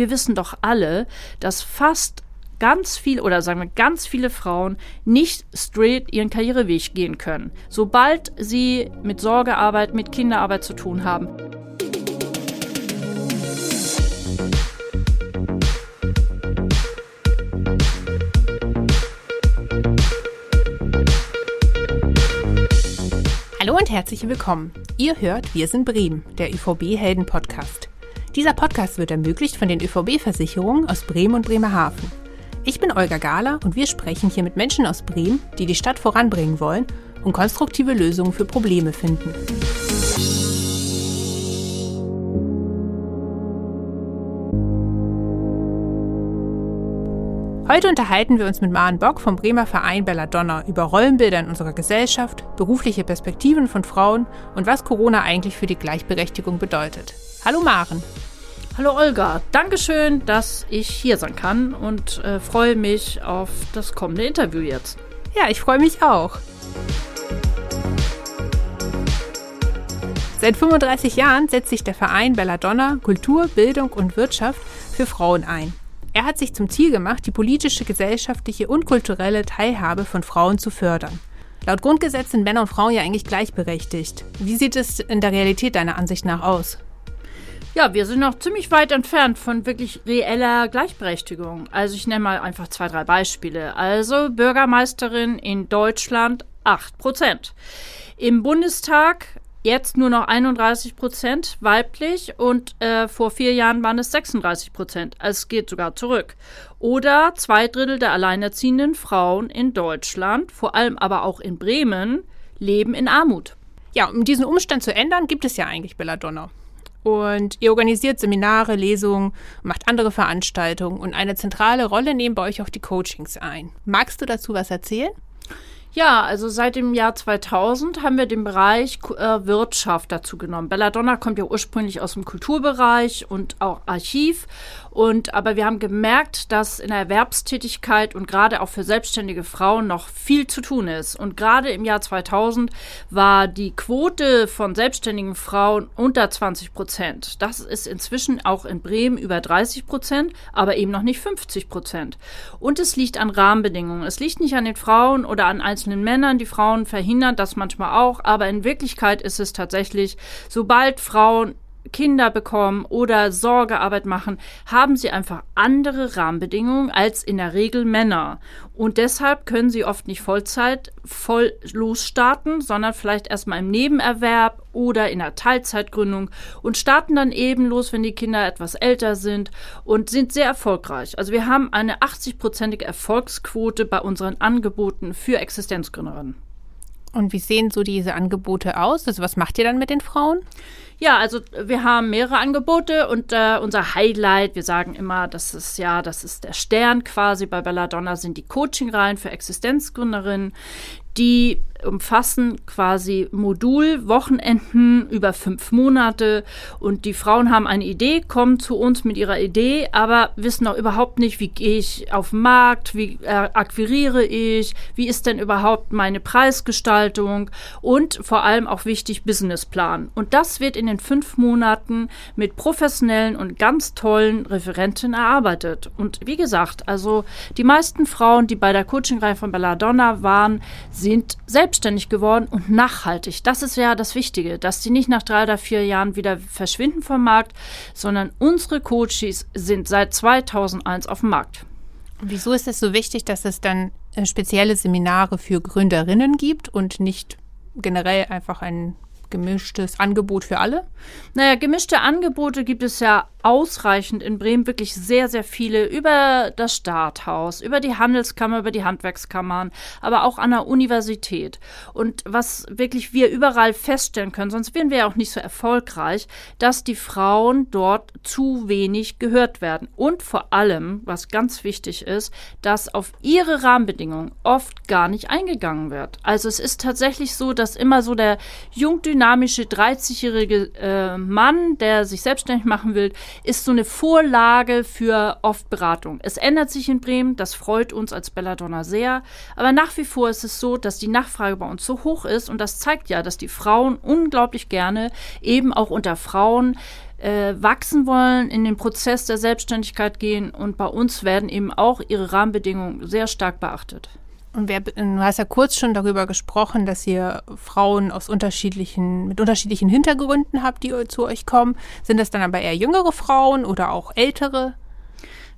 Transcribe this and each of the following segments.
wir wissen doch alle, dass fast ganz viel oder sagen wir ganz viele Frauen nicht straight ihren Karriereweg gehen können, sobald sie mit Sorgearbeit, mit Kinderarbeit zu tun haben. Hallo und herzlich willkommen. Ihr hört Wir sind Bremen, der ÖVB Helden Podcast. Dieser Podcast wird ermöglicht von den ÖVB-Versicherungen aus Bremen und Bremerhaven. Ich bin Olga Gahler und wir sprechen hier mit Menschen aus Bremen, die die Stadt voranbringen wollen und konstruktive Lösungen für Probleme finden. Heute unterhalten wir uns mit Maren Bock vom Bremer Verein Belladonna über Rollenbilder in unserer Gesellschaft, berufliche Perspektiven von Frauen und was Corona eigentlich für die Gleichberechtigung bedeutet. Hallo Maren. Hallo Olga, Dankeschön, dass ich hier sein kann und äh, freue mich auf das kommende Interview jetzt. Ja, ich freue mich auch. Seit 35 Jahren setzt sich der Verein Belladonna Kultur, Bildung und Wirtschaft für Frauen ein. Er hat sich zum Ziel gemacht, die politische, gesellschaftliche und kulturelle Teilhabe von Frauen zu fördern. Laut Grundgesetz sind Männer und Frauen ja eigentlich gleichberechtigt. Wie sieht es in der Realität deiner Ansicht nach aus? Ja, wir sind noch ziemlich weit entfernt von wirklich reeller Gleichberechtigung. Also ich nenne mal einfach zwei, drei Beispiele. Also Bürgermeisterin in Deutschland 8 Prozent. Im Bundestag jetzt nur noch 31 Prozent weiblich und äh, vor vier Jahren waren es 36 Prozent. Es geht sogar zurück. Oder zwei Drittel der alleinerziehenden Frauen in Deutschland, vor allem aber auch in Bremen, leben in Armut. Ja, um diesen Umstand zu ändern, gibt es ja eigentlich Belladonna. Und ihr organisiert Seminare, Lesungen, macht andere Veranstaltungen und eine zentrale Rolle nehmen bei euch auch die Coachings ein. Magst du dazu was erzählen? Ja, also seit dem Jahr 2000 haben wir den Bereich äh, Wirtschaft dazu genommen. Belladonna kommt ja ursprünglich aus dem Kulturbereich und auch Archiv. Und aber wir haben gemerkt, dass in der Erwerbstätigkeit und gerade auch für selbstständige Frauen noch viel zu tun ist. Und gerade im Jahr 2000 war die Quote von selbstständigen Frauen unter 20 Prozent. Das ist inzwischen auch in Bremen über 30 Prozent, aber eben noch nicht 50 Prozent. Und es liegt an Rahmenbedingungen. Es liegt nicht an den Frauen oder an einzelnen Männern. Die Frauen verhindern das manchmal auch, aber in Wirklichkeit ist es tatsächlich, sobald Frauen Kinder bekommen oder Sorgearbeit machen, haben sie einfach andere Rahmenbedingungen als in der Regel Männer. Und deshalb können sie oft nicht Vollzeit voll losstarten, sondern vielleicht erstmal im Nebenerwerb oder in der Teilzeitgründung und starten dann eben los, wenn die Kinder etwas älter sind und sind sehr erfolgreich. Also wir haben eine 80-prozentige Erfolgsquote bei unseren Angeboten für Existenzgründerinnen. Und wie sehen so diese Angebote aus? Also was macht ihr dann mit den Frauen? Ja, also wir haben mehrere Angebote und äh, unser Highlight, wir sagen immer, das ist ja, das ist der Stern quasi bei Belladonna, sind die Coaching-Reihen für Existenzgründerinnen, die umfassen quasi Modulwochenenden über fünf Monate und die Frauen haben eine Idee, kommen zu uns mit ihrer Idee, aber wissen noch überhaupt nicht, wie gehe ich auf den Markt, wie äh, akquiriere ich, wie ist denn überhaupt meine Preisgestaltung und vor allem auch wichtig Businessplan. Und das wird in den fünf Monaten mit professionellen und ganz tollen Referenten erarbeitet. Und wie gesagt, also die meisten Frauen, die bei der Coachingreihe von Belladonna waren, sind selbst selbstständig geworden und nachhaltig. Das ist ja das Wichtige, dass die nicht nach drei oder vier Jahren wieder verschwinden vom Markt, sondern unsere Coaches sind seit 2001 auf dem Markt. Wieso ist es so wichtig, dass es dann äh, spezielle Seminare für Gründerinnen gibt und nicht generell einfach ein gemischtes Angebot für alle? Naja, gemischte Angebote gibt es ja ausreichend in Bremen wirklich sehr, sehr viele über das Starthaus, über die Handelskammer, über die Handwerkskammern, aber auch an der Universität. Und was wirklich wir überall feststellen können, sonst wären wir ja auch nicht so erfolgreich, dass die Frauen dort zu wenig gehört werden. Und vor allem, was ganz wichtig ist, dass auf ihre Rahmenbedingungen oft gar nicht eingegangen wird. Also es ist tatsächlich so, dass immer so der jungdynamische 30-jährige äh, Mann, der sich selbstständig machen will, ist so eine Vorlage für oft Beratung. Es ändert sich in Bremen, das freut uns als Belladonna sehr, aber nach wie vor ist es so, dass die Nachfrage bei uns so hoch ist und das zeigt ja, dass die Frauen unglaublich gerne eben auch unter Frauen äh, wachsen wollen, in den Prozess der Selbstständigkeit gehen und bei uns werden eben auch ihre Rahmenbedingungen sehr stark beachtet. Und wer, du hast ja kurz schon darüber gesprochen, dass ihr Frauen aus unterschiedlichen, mit unterschiedlichen Hintergründen habt, die zu euch kommen. Sind das dann aber eher jüngere Frauen oder auch ältere?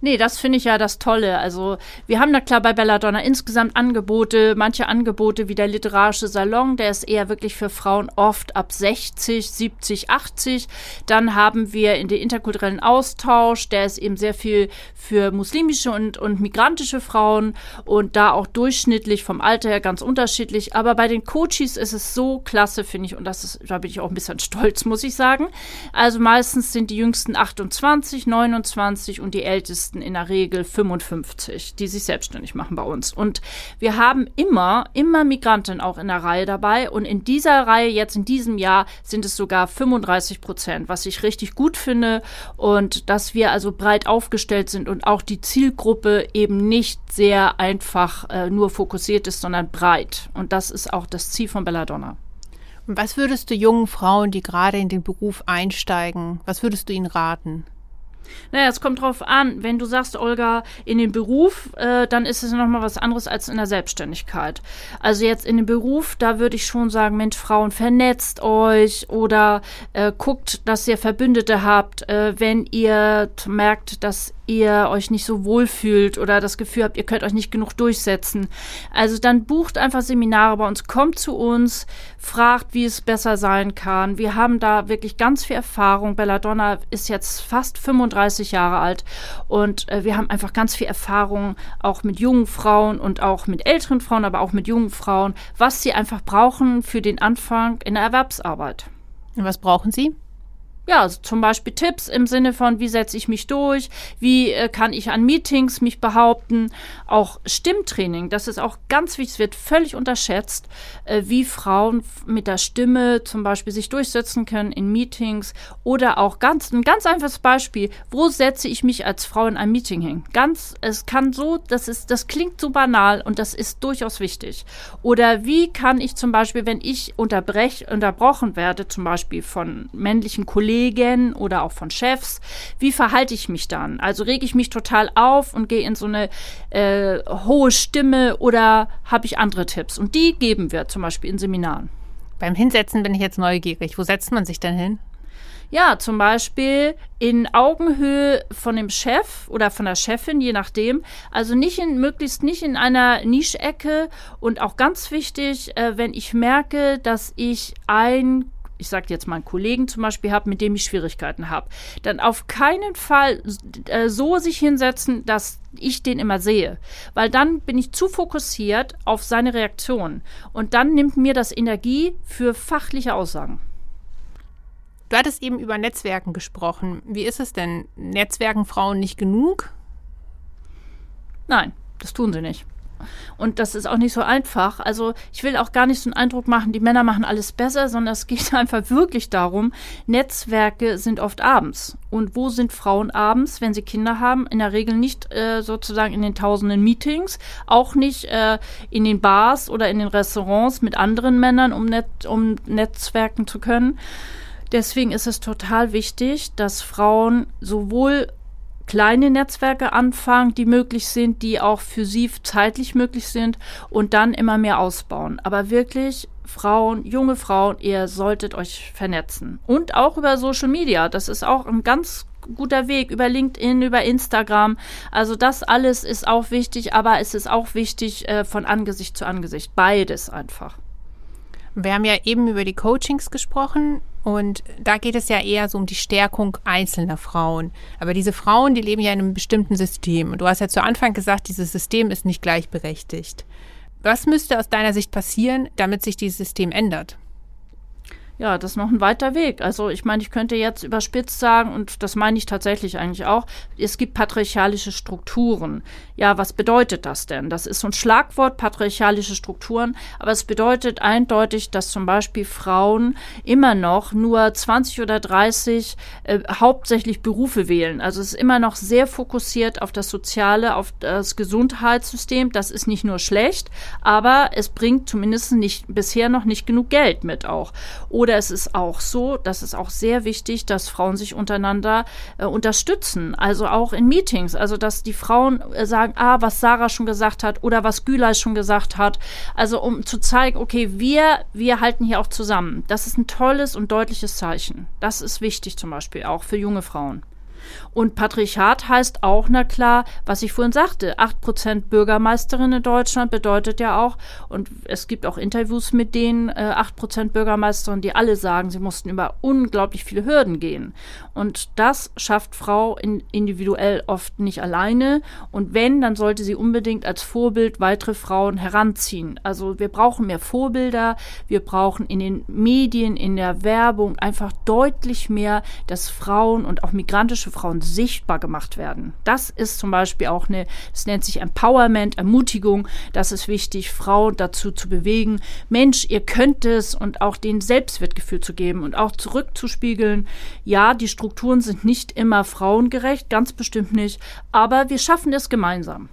Nee, das finde ich ja das Tolle. Also wir haben da klar bei Belladonna insgesamt Angebote, manche Angebote wie der literarische Salon, der ist eher wirklich für Frauen oft ab 60, 70, 80. Dann haben wir in den interkulturellen Austausch, der ist eben sehr viel für muslimische und, und migrantische Frauen und da auch durchschnittlich vom Alter her ganz unterschiedlich. Aber bei den Coaches ist es so klasse, finde ich, und das ist, da bin ich auch ein bisschen stolz, muss ich sagen. Also meistens sind die jüngsten 28, 29 und die ältesten meisten in der Regel 55, die sich selbstständig machen bei uns. Und wir haben immer, immer Migranten auch in der Reihe dabei. Und in dieser Reihe, jetzt in diesem Jahr, sind es sogar 35 Prozent, was ich richtig gut finde. Und dass wir also breit aufgestellt sind und auch die Zielgruppe eben nicht sehr einfach äh, nur fokussiert ist, sondern breit. Und das ist auch das Ziel von Belladonna. Was würdest du jungen Frauen, die gerade in den Beruf einsteigen, was würdest du ihnen raten? Naja, es kommt drauf an. Wenn du sagst, Olga, in den Beruf, äh, dann ist es nochmal was anderes als in der Selbstständigkeit. Also jetzt in dem Beruf, da würde ich schon sagen, Mensch, Frauen, vernetzt euch oder äh, guckt, dass ihr Verbündete habt, äh, wenn ihr merkt, dass ihr euch nicht so wohl fühlt oder das Gefühl habt, ihr könnt euch nicht genug durchsetzen. Also dann bucht einfach Seminare bei uns, kommt zu uns, fragt, wie es besser sein kann. Wir haben da wirklich ganz viel Erfahrung. Belladonna ist jetzt fast 35 Jahre alt und äh, wir haben einfach ganz viel Erfahrung auch mit jungen Frauen und auch mit älteren Frauen, aber auch mit jungen Frauen, was sie einfach brauchen für den Anfang in der Erwerbsarbeit. Und was brauchen Sie? Ja, also zum Beispiel Tipps im Sinne von, wie setze ich mich durch, wie äh, kann ich an Meetings mich behaupten, auch Stimmtraining, das ist auch ganz wichtig, es wird völlig unterschätzt, äh, wie Frauen mit der Stimme zum Beispiel sich durchsetzen können in Meetings oder auch ganz, ein ganz einfaches Beispiel, wo setze ich mich als Frau in ein Meeting hin? Ganz, es kann so, das ist, das klingt so banal und das ist durchaus wichtig. Oder wie kann ich zum Beispiel, wenn ich unterbrech, unterbrochen werde, zum Beispiel von männlichen Kollegen, Kollegen oder auch von Chefs. Wie verhalte ich mich dann? Also rege ich mich total auf und gehe in so eine äh, hohe Stimme oder habe ich andere Tipps? Und die geben wir zum Beispiel in Seminaren. Beim Hinsetzen bin ich jetzt neugierig. Wo setzt man sich denn hin? Ja, zum Beispiel in Augenhöhe von dem Chef oder von der Chefin, je nachdem. Also nicht in, möglichst nicht in einer Nischecke und auch ganz wichtig, äh, wenn ich merke, dass ich ein ich sage jetzt mal einen Kollegen zum Beispiel habe, mit dem ich Schwierigkeiten habe, dann auf keinen Fall äh, so sich hinsetzen, dass ich den immer sehe, weil dann bin ich zu fokussiert auf seine Reaktion und dann nimmt mir das Energie für fachliche Aussagen. Du hattest eben über Netzwerken gesprochen. Wie ist es denn? Netzwerken Frauen nicht genug? Nein, das tun sie nicht. Und das ist auch nicht so einfach. Also ich will auch gar nicht so einen Eindruck machen, die Männer machen alles besser, sondern es geht einfach wirklich darum, Netzwerke sind oft abends. Und wo sind Frauen abends, wenn sie Kinder haben? In der Regel nicht äh, sozusagen in den tausenden Meetings, auch nicht äh, in den Bars oder in den Restaurants mit anderen Männern, um, net, um Netzwerken zu können. Deswegen ist es total wichtig, dass Frauen sowohl kleine Netzwerke anfangen, die möglich sind, die auch für sie zeitlich möglich sind und dann immer mehr ausbauen. Aber wirklich Frauen, junge Frauen, ihr solltet euch vernetzen. Und auch über Social Media. Das ist auch ein ganz guter Weg über LinkedIn, über Instagram. Also das alles ist auch wichtig, aber es ist auch wichtig äh, von Angesicht zu Angesicht. Beides einfach. Wir haben ja eben über die Coachings gesprochen und da geht es ja eher so um die Stärkung einzelner Frauen. Aber diese Frauen, die leben ja in einem bestimmten System. Und du hast ja zu Anfang gesagt, dieses System ist nicht gleichberechtigt. Was müsste aus deiner Sicht passieren, damit sich dieses System ändert? Ja, das ist noch ein weiter Weg. Also ich meine, ich könnte jetzt überspitzt sagen, und das meine ich tatsächlich eigentlich auch, es gibt patriarchalische Strukturen. Ja, was bedeutet das denn? Das ist so ein Schlagwort, patriarchalische Strukturen, aber es bedeutet eindeutig, dass zum Beispiel Frauen immer noch nur 20 oder 30 äh, hauptsächlich Berufe wählen. Also es ist immer noch sehr fokussiert auf das Soziale, auf das Gesundheitssystem. Das ist nicht nur schlecht, aber es bringt zumindest nicht, bisher noch nicht genug Geld mit auch. Oder es ist auch so, das ist auch sehr wichtig, dass Frauen sich untereinander äh, unterstützen. Also auch in Meetings. Also dass die Frauen äh, sagen, ah, was Sarah schon gesagt hat oder was Gülay schon gesagt hat. Also um zu zeigen, okay, wir, wir halten hier auch zusammen. Das ist ein tolles und deutliches Zeichen. Das ist wichtig zum Beispiel auch für junge Frauen. Und Patriarchat heißt auch, na klar, was ich vorhin sagte, 8% Bürgermeisterin in Deutschland bedeutet ja auch, und es gibt auch Interviews mit denen, äh, 8% Bürgermeisterin, die alle sagen, sie mussten über unglaublich viele Hürden gehen. Und das schafft Frau in, individuell oft nicht alleine. Und wenn, dann sollte sie unbedingt als Vorbild weitere Frauen heranziehen. Also wir brauchen mehr Vorbilder, wir brauchen in den Medien, in der Werbung einfach deutlich mehr, dass Frauen und auch migrantische Frauen sichtbar gemacht werden. Das ist zum Beispiel auch eine, es nennt sich Empowerment, Ermutigung. Das ist wichtig, Frauen dazu zu bewegen. Mensch, ihr könnt es und auch den Selbstwertgefühl zu geben und auch zurückzuspiegeln. Ja, die Strukturen sind nicht immer frauengerecht, ganz bestimmt nicht, aber wir schaffen es gemeinsam.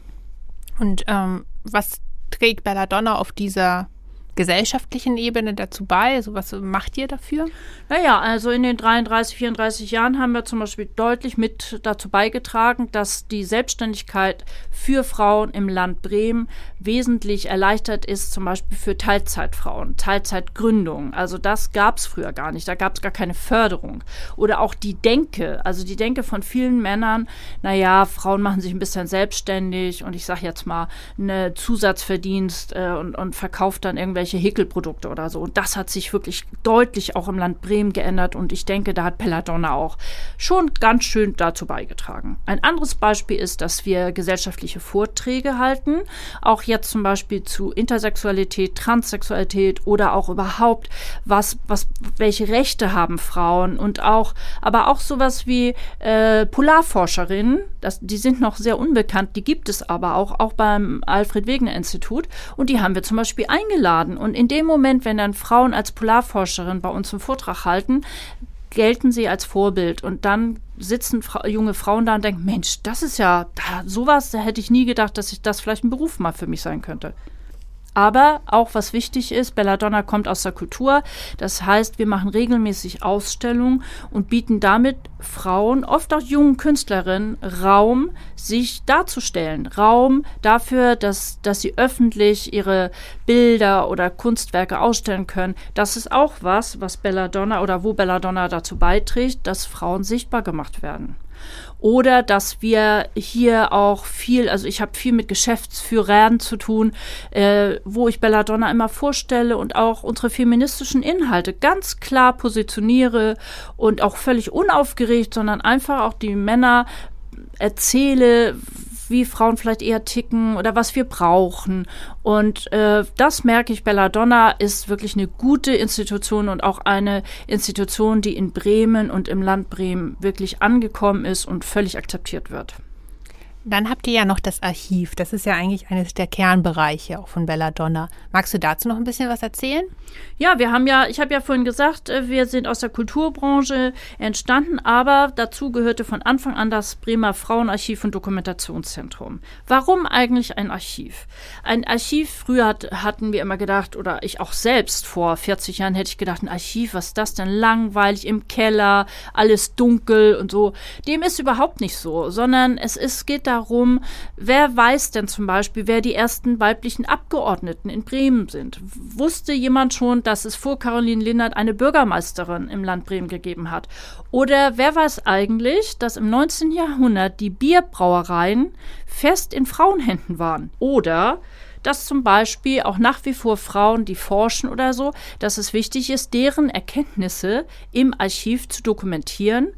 Und ähm, was trägt Belladonna auf dieser gesellschaftlichen Ebene dazu bei? Also was macht ihr dafür? Naja, also in den 33, 34 Jahren haben wir zum Beispiel deutlich mit dazu beigetragen, dass die Selbstständigkeit für Frauen im Land Bremen wesentlich erleichtert ist, zum Beispiel für Teilzeitfrauen, Teilzeitgründung. Also das gab es früher gar nicht, da gab es gar keine Förderung. Oder auch die Denke, also die Denke von vielen Männern, naja, Frauen machen sich ein bisschen selbstständig und ich sage jetzt mal, eine Zusatzverdienst äh, und, und verkauft dann irgendwelche irgendwelche Häkelprodukte oder so. Und das hat sich wirklich deutlich auch im Land Bremen geändert. Und ich denke, da hat Pelladonna auch schon ganz schön dazu beigetragen. Ein anderes Beispiel ist, dass wir gesellschaftliche Vorträge halten. Auch jetzt zum Beispiel zu Intersexualität, Transsexualität oder auch überhaupt, was, was, welche Rechte haben Frauen und auch, aber auch sowas wie äh, Polarforscherinnen. Das, die sind noch sehr unbekannt, die gibt es aber auch, auch beim Alfred Wegener Institut. Und die haben wir zum Beispiel eingeladen und in dem Moment, wenn dann Frauen als Polarforscherin bei uns einen Vortrag halten, gelten sie als Vorbild. Und dann sitzen Fra junge Frauen da und denken, Mensch, das ist ja, da, sowas, da hätte ich nie gedacht, dass ich das vielleicht ein Beruf mal für mich sein könnte. Aber auch was wichtig ist, Belladonna kommt aus der Kultur. Das heißt, wir machen regelmäßig Ausstellungen und bieten damit Frauen, oft auch jungen Künstlerinnen, Raum, sich darzustellen. Raum dafür, dass, dass sie öffentlich ihre Bilder oder Kunstwerke ausstellen können. Das ist auch was, was Belladonna oder wo Belladonna dazu beiträgt, dass Frauen sichtbar gemacht werden. Oder dass wir hier auch viel, also ich habe viel mit Geschäftsführern zu tun, äh, wo ich Belladonna immer vorstelle und auch unsere feministischen Inhalte ganz klar positioniere und auch völlig unaufgeregt, sondern einfach auch die Männer erzähle, wie Frauen vielleicht eher ticken oder was wir brauchen. Und äh, das merke ich, Belladonna ist wirklich eine gute Institution und auch eine Institution, die in Bremen und im Land Bremen wirklich angekommen ist und völlig akzeptiert wird. Dann habt ihr ja noch das Archiv. Das ist ja eigentlich eines der Kernbereiche auch von Belladonna. Magst du dazu noch ein bisschen was erzählen? Ja, wir haben ja, ich habe ja vorhin gesagt, äh, wir sind aus der Kulturbranche entstanden, aber dazu gehörte von Anfang an das Bremer Frauenarchiv und Dokumentationszentrum. Warum eigentlich ein Archiv? Ein Archiv, früher hat, hatten wir immer gedacht, oder ich auch selbst vor 40 Jahren hätte ich gedacht, ein Archiv, was ist das denn langweilig im Keller, alles dunkel und so. Dem ist überhaupt nicht so, sondern es ist, geht darum, wer weiß denn zum Beispiel, wer die ersten weiblichen Abgeordneten in Bremen sind? Wusste jemand schon, dass es vor Caroline Lindert eine Bürgermeisterin im Land Bremen gegeben hat? Oder wer weiß eigentlich, dass im 19. Jahrhundert die Bierbrauereien fest in Frauenhänden waren? Oder dass zum Beispiel auch nach wie vor Frauen, die forschen oder so, dass es wichtig ist, deren Erkenntnisse im Archiv zu dokumentieren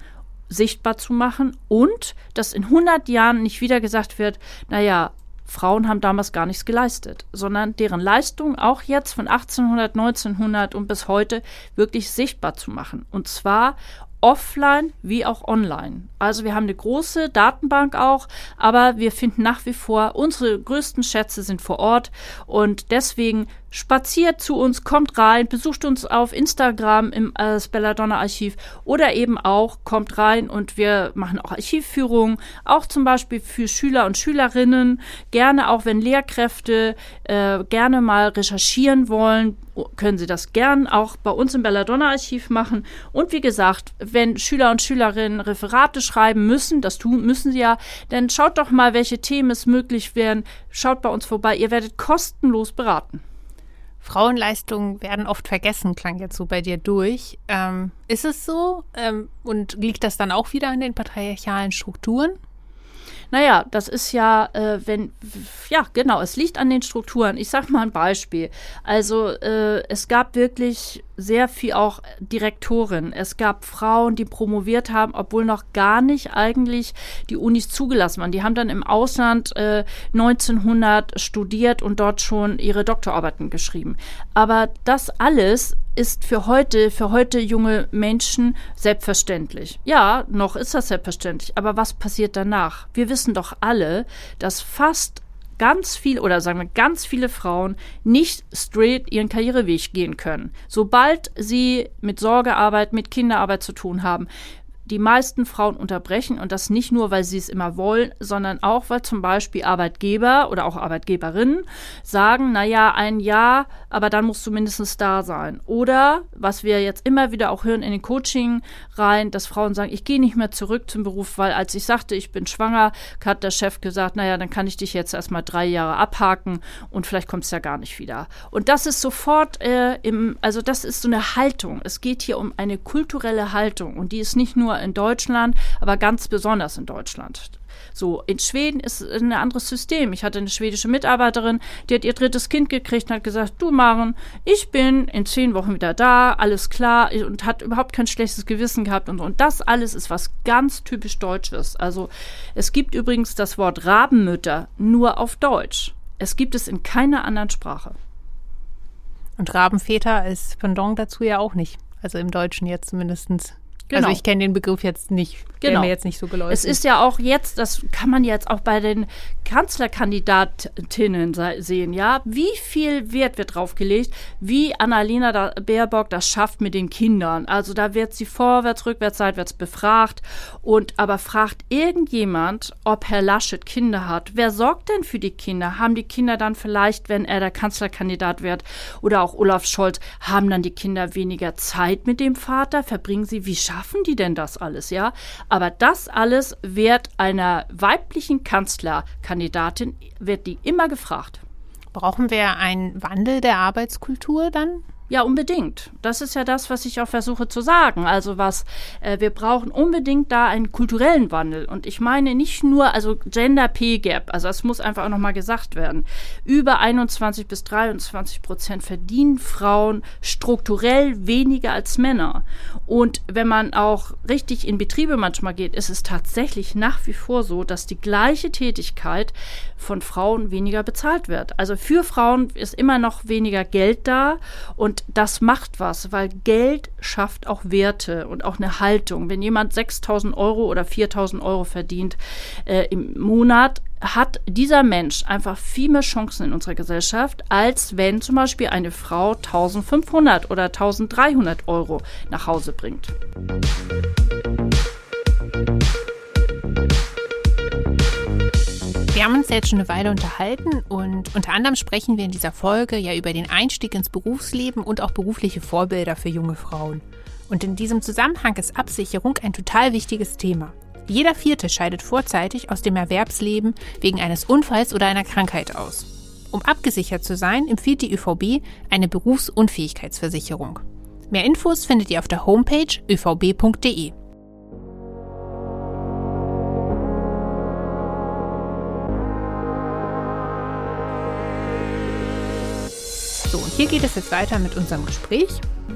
sichtbar zu machen und dass in 100 Jahren nicht wieder gesagt wird, naja, Frauen haben damals gar nichts geleistet, sondern deren Leistung auch jetzt von 1800, 1900 und bis heute wirklich sichtbar zu machen. Und zwar offline wie auch online. Also wir haben eine große Datenbank auch, aber wir finden nach wie vor, unsere größten Schätze sind vor Ort und deswegen spaziert zu uns, kommt rein, besucht uns auf Instagram im äh, Belladonna Archiv oder eben auch kommt rein und wir machen auch Archivführungen, auch zum Beispiel für Schüler und Schülerinnen, gerne auch wenn Lehrkräfte äh, gerne mal recherchieren wollen, können Sie das gern auch bei uns im Belladonna Archiv machen. Und wie gesagt, wenn Schüler und Schülerinnen Referate schreiben müssen, das tun müssen sie ja, dann schaut doch mal, welche Themen es möglich wären. Schaut bei uns vorbei. Ihr werdet kostenlos beraten. Frauenleistungen werden oft vergessen, klang jetzt so bei dir durch. Ähm, ist es so? Ähm, und liegt das dann auch wieder an den patriarchalen Strukturen? Naja, das ist ja, äh, wenn, ja, genau, es liegt an den Strukturen. Ich sag mal ein Beispiel. Also, äh, es gab wirklich sehr viel auch Direktoren. Es gab Frauen, die promoviert haben, obwohl noch gar nicht eigentlich die Unis zugelassen waren. Die haben dann im Ausland äh, 1900 studiert und dort schon ihre Doktorarbeiten geschrieben. Aber das alles ist für heute, für heute junge Menschen selbstverständlich. Ja, noch ist das selbstverständlich. Aber was passiert danach? Wir wissen doch alle, dass fast ganz viel oder sagen wir ganz viele Frauen nicht straight ihren Karriereweg gehen können. Sobald sie mit Sorgearbeit, mit Kinderarbeit zu tun haben, die meisten Frauen unterbrechen und das nicht nur, weil sie es immer wollen, sondern auch, weil zum Beispiel Arbeitgeber oder auch Arbeitgeberinnen sagen, naja, ein Jahr, aber dann musst du mindestens da sein. Oder, was wir jetzt immer wieder auch hören in den Coaching rein, dass Frauen sagen, ich gehe nicht mehr zurück zum Beruf, weil als ich sagte, ich bin schwanger, hat der Chef gesagt, naja, dann kann ich dich jetzt erstmal drei Jahre abhaken und vielleicht kommst du ja gar nicht wieder. Und das ist sofort äh, im, also das ist so eine Haltung. Es geht hier um eine kulturelle Haltung und die ist nicht nur in Deutschland, aber ganz besonders in Deutschland. So, in Schweden ist ein anderes System. Ich hatte eine schwedische Mitarbeiterin, die hat ihr drittes Kind gekriegt und hat gesagt, du Maren, ich bin in zehn Wochen wieder da, alles klar und hat überhaupt kein schlechtes Gewissen gehabt und so. Und das alles ist was ganz typisch Deutsches. Also es gibt übrigens das Wort Rabenmütter nur auf Deutsch. Es gibt es in keiner anderen Sprache. Und Rabenväter als Pendant dazu ja auch nicht. Also im Deutschen jetzt zumindest. Genau. Also ich kenne den Begriff jetzt nicht, genau. der mir jetzt nicht so geläufig. Es ist ja auch jetzt, das kann man jetzt auch bei den Kanzlerkandidatinnen sehen, ja, wie viel Wert wird draufgelegt, wie Annalena Baerbock das schafft mit den Kindern. Also da wird sie vorwärts, rückwärts, seitwärts befragt und aber fragt irgendjemand, ob Herr Laschet Kinder hat. Wer sorgt denn für die Kinder? Haben die Kinder dann vielleicht, wenn er der Kanzlerkandidat wird oder auch Olaf Scholz, haben dann die Kinder weniger Zeit mit dem Vater? Verbringen sie, wie schaffen schaffen die denn das alles, ja? Aber das alles wird einer weiblichen Kanzlerkandidatin, wird die immer gefragt. Brauchen wir einen Wandel der Arbeitskultur dann? Ja, unbedingt. Das ist ja das, was ich auch versuche zu sagen. Also was, äh, wir brauchen unbedingt da einen kulturellen Wandel. Und ich meine nicht nur, also Gender Pay Gap, also das muss einfach auch nochmal gesagt werden. Über 21 bis 23 Prozent verdienen Frauen strukturell weniger als Männer. Und wenn man auch richtig in Betriebe manchmal geht, ist es tatsächlich nach wie vor so, dass die gleiche Tätigkeit von Frauen weniger bezahlt wird. Also für Frauen ist immer noch weniger Geld da und das macht was, weil Geld schafft auch Werte und auch eine Haltung. Wenn jemand 6000 Euro oder 4000 Euro verdient äh, im Monat, hat dieser Mensch einfach viel mehr Chancen in unserer Gesellschaft, als wenn zum Beispiel eine Frau 1500 oder 1300 Euro nach Hause bringt. Wir haben uns jetzt schon eine Weile unterhalten und unter anderem sprechen wir in dieser Folge ja über den Einstieg ins Berufsleben und auch berufliche Vorbilder für junge Frauen. Und in diesem Zusammenhang ist Absicherung ein total wichtiges Thema. Jeder Vierte scheidet vorzeitig aus dem Erwerbsleben wegen eines Unfalls oder einer Krankheit aus. Um abgesichert zu sein, empfiehlt die ÖVB eine Berufsunfähigkeitsversicherung. Mehr Infos findet ihr auf der Homepage övb.de. hier geht es jetzt weiter mit unserem Gespräch.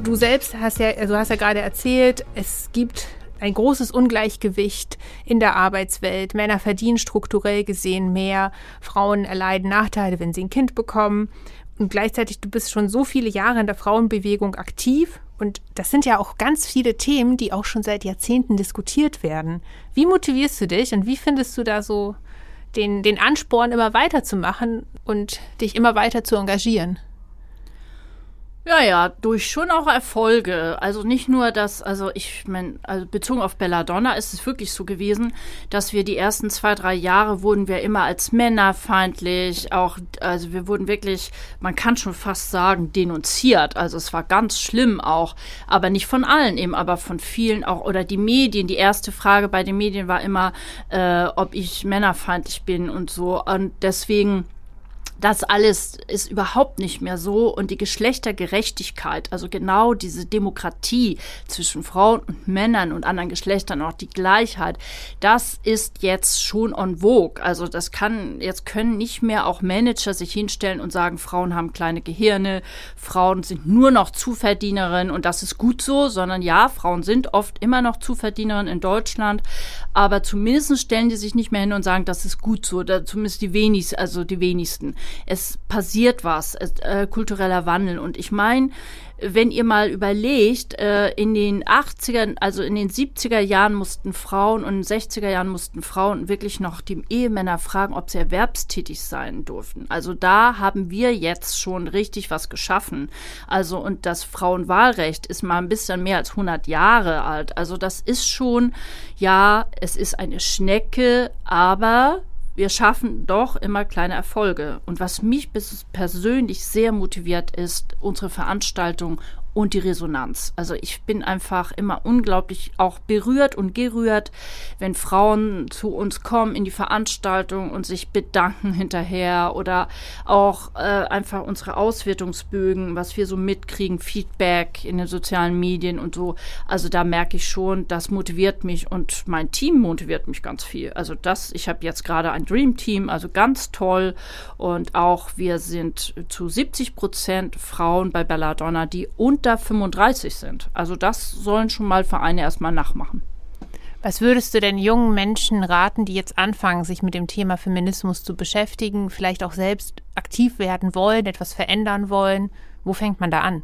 Du selbst hast ja, also hast ja gerade erzählt, es gibt ein großes Ungleichgewicht in der Arbeitswelt. Männer verdienen strukturell gesehen mehr, Frauen erleiden Nachteile, wenn sie ein Kind bekommen. Und gleichzeitig, du bist schon so viele Jahre in der Frauenbewegung aktiv. Und das sind ja auch ganz viele Themen, die auch schon seit Jahrzehnten diskutiert werden. Wie motivierst du dich und wie findest du da so den, den Ansporn, immer weiterzumachen und dich immer weiter zu engagieren? Ja, ja, durch schon auch Erfolge. Also nicht nur das, also ich meine, also bezogen auf Belladonna ist es wirklich so gewesen, dass wir die ersten zwei, drei Jahre wurden wir immer als männerfeindlich, auch, also wir wurden wirklich, man kann schon fast sagen, denunziert. Also es war ganz schlimm auch, aber nicht von allen eben, aber von vielen auch, oder die Medien. Die erste Frage bei den Medien war immer, äh, ob ich männerfeindlich bin und so. Und deswegen das alles ist überhaupt nicht mehr so und die Geschlechtergerechtigkeit, also genau diese Demokratie zwischen Frauen und Männern und anderen Geschlechtern, auch die Gleichheit, das ist jetzt schon on vogue. Also das kann, jetzt können nicht mehr auch Manager sich hinstellen und sagen, Frauen haben kleine Gehirne, Frauen sind nur noch Zuverdienerinnen und das ist gut so, sondern ja, Frauen sind oft immer noch Zuverdienerinnen in Deutschland, aber zumindest stellen die sich nicht mehr hin und sagen, das ist gut so, oder zumindest die wenigsten, also die wenigsten es passiert was, äh, kultureller Wandel. Und ich meine, wenn ihr mal überlegt, äh, in den 80er, also in den 70er Jahren mussten Frauen und in den 60er Jahren mussten Frauen wirklich noch die Ehemänner fragen, ob sie erwerbstätig sein durften. Also da haben wir jetzt schon richtig was geschaffen. Also und das Frauenwahlrecht ist mal ein bisschen mehr als 100 Jahre alt. Also das ist schon, ja, es ist eine Schnecke, aber wir schaffen doch immer kleine Erfolge. Und was mich persönlich sehr motiviert, ist unsere Veranstaltung und die Resonanz. Also ich bin einfach immer unglaublich auch berührt und gerührt, wenn Frauen zu uns kommen in die Veranstaltung und sich bedanken hinterher oder auch äh, einfach unsere Auswertungsbögen, was wir so mitkriegen, Feedback in den sozialen Medien und so. Also da merke ich schon, das motiviert mich und mein Team motiviert mich ganz viel. Also das, ich habe jetzt gerade ein Dream Team, also ganz toll und auch wir sind zu 70 Prozent Frauen bei Belladonna, die unter unter 35 sind. Also das sollen schon mal Vereine erstmal nachmachen. Was würdest du denn jungen Menschen raten, die jetzt anfangen, sich mit dem Thema Feminismus zu beschäftigen, vielleicht auch selbst aktiv werden wollen, etwas verändern wollen? Wo fängt man da an?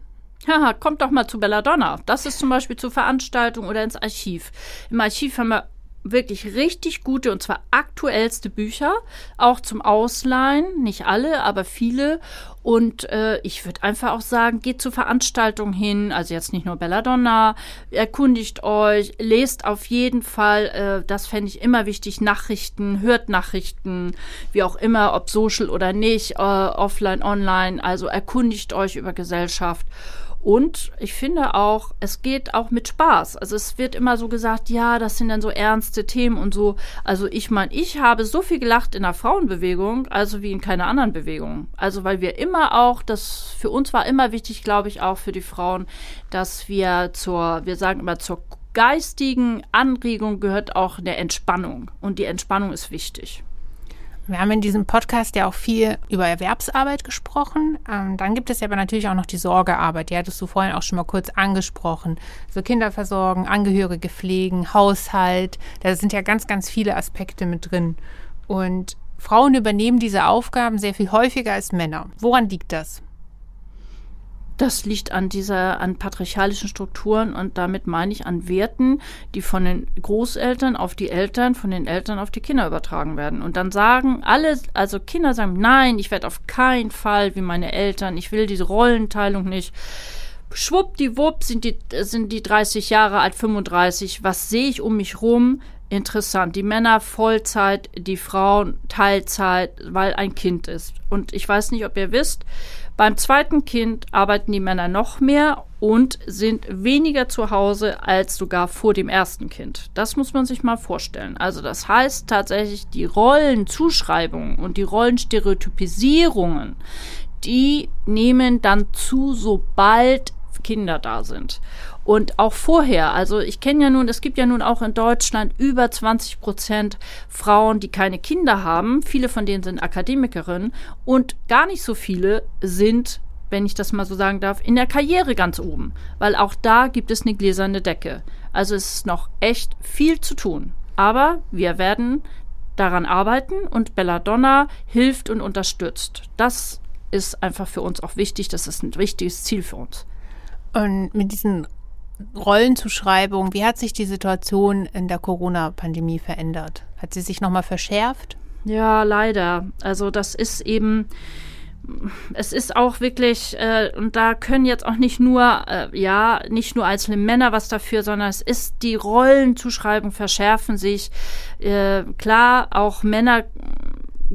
Haha, kommt doch mal zu Belladonna. Das ist zum Beispiel zur Veranstaltung oder ins Archiv. Im Archiv haben wir wirklich richtig gute und zwar aktuellste Bücher, auch zum Ausleihen, nicht alle, aber viele. Und äh, ich würde einfach auch sagen, geht zu Veranstaltungen hin, also jetzt nicht nur Belladonna, erkundigt euch, lest auf jeden Fall, äh, das fände ich immer wichtig, Nachrichten, hört Nachrichten, wie auch immer, ob social oder nicht, äh, offline, online, also erkundigt euch über Gesellschaft. Und ich finde auch, es geht auch mit Spaß. Also es wird immer so gesagt, ja, das sind dann so ernste Themen und so. Also ich meine, ich habe so viel gelacht in der Frauenbewegung, also wie in keiner anderen Bewegung. Also weil wir immer auch, das für uns war immer wichtig, glaube ich, auch für die Frauen, dass wir zur, wir sagen immer zur geistigen Anregung gehört auch eine Entspannung. Und die Entspannung ist wichtig. Wir haben in diesem Podcast ja auch viel über Erwerbsarbeit gesprochen. Ähm, dann gibt es ja aber natürlich auch noch die Sorgearbeit. Die hattest du vorhin auch schon mal kurz angesprochen. So Kinder versorgen, Angehörige pflegen, Haushalt. Da sind ja ganz, ganz viele Aspekte mit drin. Und Frauen übernehmen diese Aufgaben sehr viel häufiger als Männer. Woran liegt das? Das liegt an dieser, an patriarchalischen Strukturen und damit meine ich an Werten, die von den Großeltern auf die Eltern, von den Eltern auf die Kinder übertragen werden. Und dann sagen alle, also Kinder sagen, nein, ich werde auf keinen Fall wie meine Eltern, ich will diese Rollenteilung nicht. Schwuppdiwupp sind die, sind die 30 Jahre alt, 35. Was sehe ich um mich rum? Interessant. Die Männer Vollzeit, die Frauen Teilzeit, weil ein Kind ist. Und ich weiß nicht, ob ihr wisst, beim zweiten Kind arbeiten die Männer noch mehr und sind weniger zu Hause als sogar vor dem ersten Kind. Das muss man sich mal vorstellen. Also das heißt tatsächlich, die Rollenzuschreibungen und die Rollenstereotypisierungen, die nehmen dann zu, sobald Kinder da sind. Und auch vorher, also ich kenne ja nun, es gibt ja nun auch in Deutschland über 20 Prozent Frauen, die keine Kinder haben. Viele von denen sind Akademikerinnen und gar nicht so viele sind wenn ich das mal so sagen darf, in der Karriere ganz oben. Weil auch da gibt es eine gläserne Decke. Also es ist noch echt viel zu tun. Aber wir werden daran arbeiten und Belladonna hilft und unterstützt. Das ist einfach für uns auch wichtig. Das ist ein wichtiges Ziel für uns. Und mit diesen Rollenzuschreibungen, wie hat sich die Situation in der Corona-Pandemie verändert? Hat sie sich nochmal verschärft? Ja, leider. Also das ist eben es ist auch wirklich, äh, und da können jetzt auch nicht nur, äh, ja, nicht nur einzelne Männer was dafür, sondern es ist, die Rollenzuschreibungen verschärfen sich. Äh, klar, auch Männer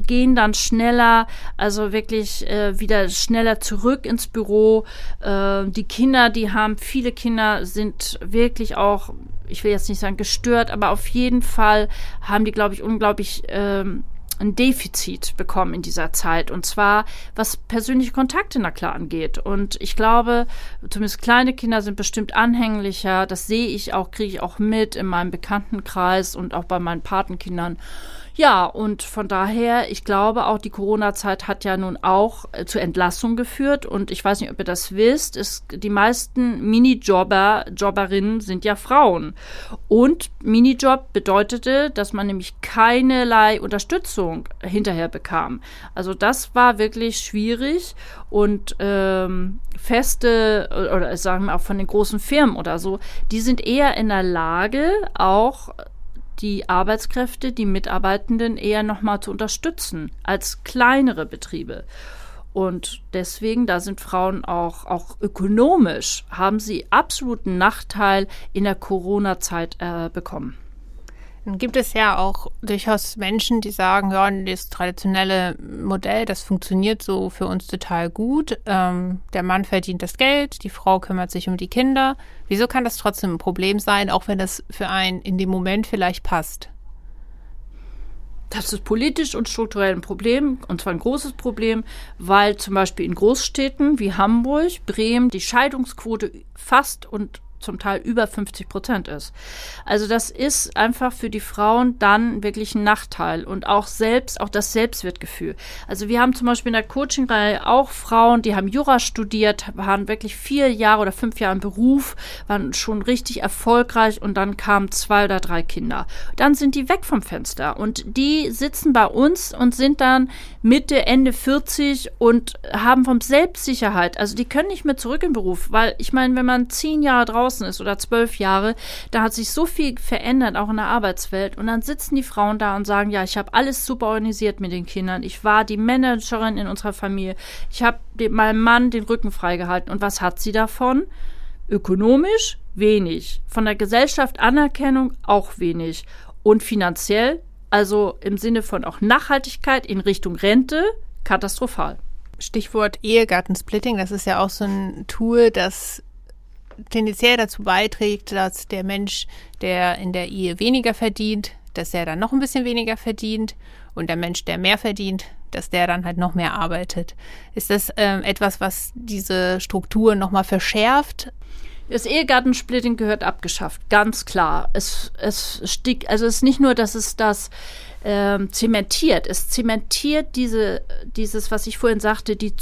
gehen dann schneller, also wirklich äh, wieder schneller zurück ins Büro. Äh, die Kinder, die haben, viele Kinder sind wirklich auch, ich will jetzt nicht sagen gestört, aber auf jeden Fall haben die, glaube ich, unglaublich ähm, ein Defizit bekommen in dieser Zeit. Und zwar, was persönliche Kontakte na klar angeht. Und ich glaube, zumindest kleine Kinder sind bestimmt anhänglicher. Das sehe ich auch, kriege ich auch mit in meinem Bekanntenkreis und auch bei meinen Patenkindern. Ja, und von daher, ich glaube auch, die Corona-Zeit hat ja nun auch äh, zu Entlassung geführt. Und ich weiß nicht, ob ihr das wisst, ist, die meisten Minijobber, Jobberinnen sind ja Frauen. Und Minijob bedeutete, dass man nämlich keinerlei Unterstützung hinterher bekam. Also das war wirklich schwierig und ähm, feste oder sagen wir auch von den großen Firmen oder so, die sind eher in der Lage, auch die Arbeitskräfte, die Mitarbeitenden eher nochmal zu unterstützen als kleinere Betriebe. Und deswegen, da sind Frauen auch, auch ökonomisch, haben sie absoluten Nachteil in der Corona-Zeit äh, bekommen. Dann gibt es ja auch durchaus Menschen, die sagen, ja, das traditionelle Modell, das funktioniert so für uns total gut. Ähm, der Mann verdient das Geld, die Frau kümmert sich um die Kinder. Wieso kann das trotzdem ein Problem sein, auch wenn das für einen in dem Moment vielleicht passt? Das ist politisch und strukturell ein Problem, und zwar ein großes Problem, weil zum Beispiel in Großstädten wie Hamburg, Bremen die Scheidungsquote fast und zum Teil über 50 Prozent ist. Also das ist einfach für die Frauen dann wirklich ein Nachteil und auch selbst, auch das Selbstwertgefühl. Also wir haben zum Beispiel in der Coaching-Reihe auch Frauen, die haben Jura studiert, waren wirklich vier Jahre oder fünf Jahre im Beruf, waren schon richtig erfolgreich und dann kamen zwei oder drei Kinder. Dann sind die weg vom Fenster und die sitzen bei uns und sind dann Mitte, Ende 40 und haben vom Selbstsicherheit, also die können nicht mehr zurück im Beruf, weil ich meine, wenn man zehn Jahre draußen draußen ist oder zwölf Jahre, da hat sich so viel verändert, auch in der Arbeitswelt. Und dann sitzen die Frauen da und sagen, ja, ich habe alles super organisiert mit den Kindern. Ich war die Managerin in unserer Familie. Ich habe meinem Mann den Rücken freigehalten. Und was hat sie davon? Ökonomisch wenig. Von der Gesellschaft Anerkennung auch wenig. Und finanziell, also im Sinne von auch Nachhaltigkeit in Richtung Rente, katastrophal. Stichwort Ehegattensplitting, das ist ja auch so ein Tool, das tendenziell dazu beiträgt, dass der Mensch, der in der Ehe weniger verdient, dass er dann noch ein bisschen weniger verdient und der Mensch, der mehr verdient, dass der dann halt noch mehr arbeitet. Ist das ähm, etwas, was diese Struktur nochmal verschärft? Das Ehegattensplitting gehört abgeschafft, ganz klar. Es, es stieg, also es ist nicht nur, dass es das ähm, zementiert. Es zementiert diese, dieses, was ich vorhin sagte, die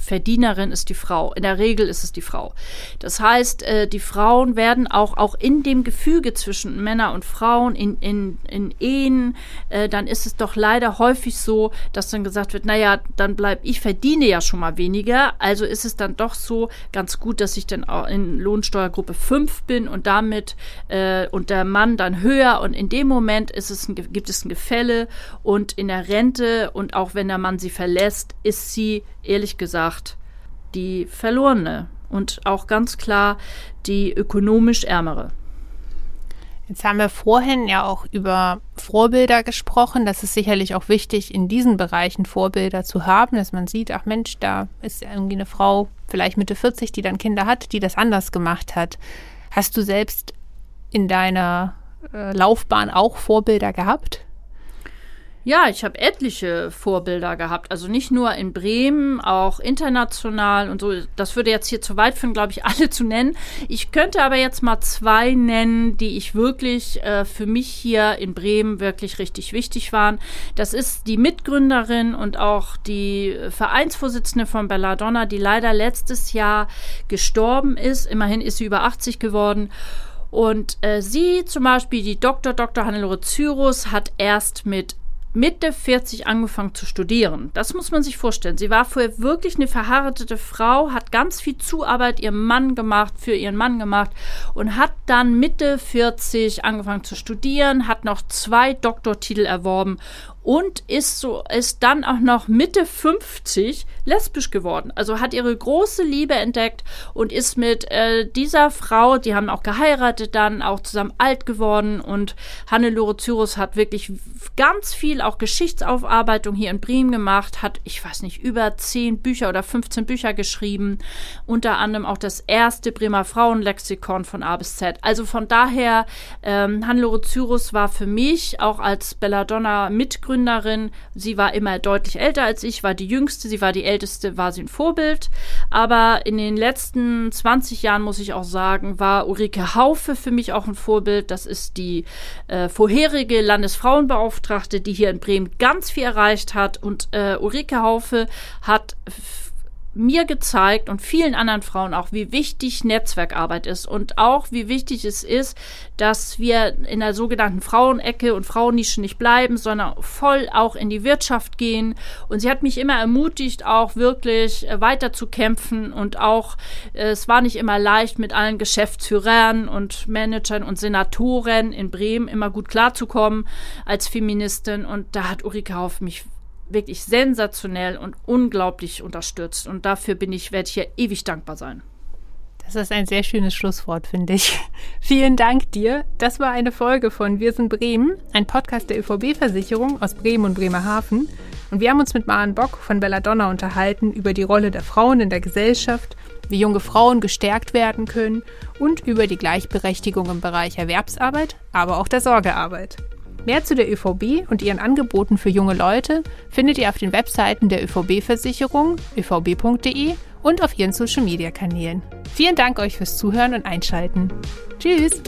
Zusatzverdienerin ist die Frau. In der Regel ist es die Frau. Das heißt, äh, die Frauen werden auch, auch in dem Gefüge zwischen Männer und Frauen, in, in, in Ehen, äh, dann ist es doch leider häufig so, dass dann gesagt wird, naja, dann bleib ich verdiene ja schon mal weniger. Also ist es dann doch so ganz gut, dass ich dann auch in Lohnsteuergruppe 5 bin und damit äh, und der Mann dann höher und in dem Moment ist es ein, gibt es ein Gefälle und in der Rente und auch wenn der Mann sie verlässt, ist sie ehrlich gesagt die Verlorene und auch ganz klar die ökonomisch Ärmere. Jetzt haben wir vorhin ja auch über Vorbilder gesprochen. Das ist sicherlich auch wichtig, in diesen Bereichen Vorbilder zu haben, dass man sieht, ach Mensch, da ist irgendwie eine Frau, vielleicht Mitte 40, die dann Kinder hat, die das anders gemacht hat. Hast du selbst in deiner äh, Laufbahn auch Vorbilder gehabt? Ja, ich habe etliche Vorbilder gehabt. Also nicht nur in Bremen, auch international und so. Das würde jetzt hier zu weit führen, glaube ich, alle zu nennen. Ich könnte aber jetzt mal zwei nennen, die ich wirklich äh, für mich hier in Bremen wirklich richtig wichtig waren. Das ist die Mitgründerin und auch die Vereinsvorsitzende von Belladonna, die leider letztes Jahr gestorben ist. Immerhin ist sie über 80 geworden. Und äh, sie zum Beispiel, die Dr. Dr. Hannelore Cyrus, hat erst mit Mitte 40 angefangen zu studieren. Das muss man sich vorstellen. Sie war vorher wirklich eine verheiratete Frau, hat ganz viel Zuarbeit ihrem Mann gemacht, für ihren Mann gemacht und hat dann Mitte 40 angefangen zu studieren, hat noch zwei Doktortitel erworben und ist so ist dann auch noch Mitte 50 lesbisch geworden. Also hat ihre große Liebe entdeckt und ist mit äh, dieser Frau, die haben auch geheiratet, dann auch zusammen alt geworden und Hannelore Cyrus hat wirklich ganz viel auch Geschichtsaufarbeitung hier in Bremen gemacht, hat ich weiß nicht über 10 Bücher oder 15 Bücher geschrieben, unter anderem auch das erste Bremer Frauenlexikon von A bis Z. Also von daher ähm, Hannelore Cyrus war für mich auch als Belladonna Mitgründerin Mitgründerin. Sie war immer deutlich älter als ich, war die jüngste, sie war die älteste, war sie ein Vorbild. Aber in den letzten 20 Jahren, muss ich auch sagen, war Ulrike Haufe für mich auch ein Vorbild. Das ist die äh, vorherige Landesfrauenbeauftragte, die hier in Bremen ganz viel erreicht hat. Und äh, Ulrike Haufe hat mir gezeigt und vielen anderen Frauen auch, wie wichtig Netzwerkarbeit ist und auch wie wichtig es ist, dass wir in der sogenannten Frauenecke und Frauennische nicht bleiben, sondern voll auch in die Wirtschaft gehen. Und sie hat mich immer ermutigt, auch wirklich äh, weiter zu kämpfen und auch, äh, es war nicht immer leicht, mit allen Geschäftsführern und Managern und Senatoren in Bremen immer gut klarzukommen als Feministin. Und da hat Ulrike Hauf mich wirklich sensationell und unglaublich unterstützt. Und dafür bin ich, werde ich hier ewig dankbar sein. Das ist ein sehr schönes Schlusswort, finde ich. Vielen Dank dir. Das war eine Folge von Wir sind Bremen, ein Podcast der ÖVB-Versicherung aus Bremen und Bremerhaven. Und wir haben uns mit Maren Bock von Belladonna unterhalten über die Rolle der Frauen in der Gesellschaft, wie junge Frauen gestärkt werden können und über die Gleichberechtigung im Bereich Erwerbsarbeit, aber auch der Sorgearbeit. Mehr zu der ÖVB und ihren Angeboten für junge Leute findet ihr auf den Webseiten der ÖVB-Versicherung, övb.de und auf ihren Social-Media-Kanälen. Vielen Dank euch fürs Zuhören und Einschalten. Tschüss!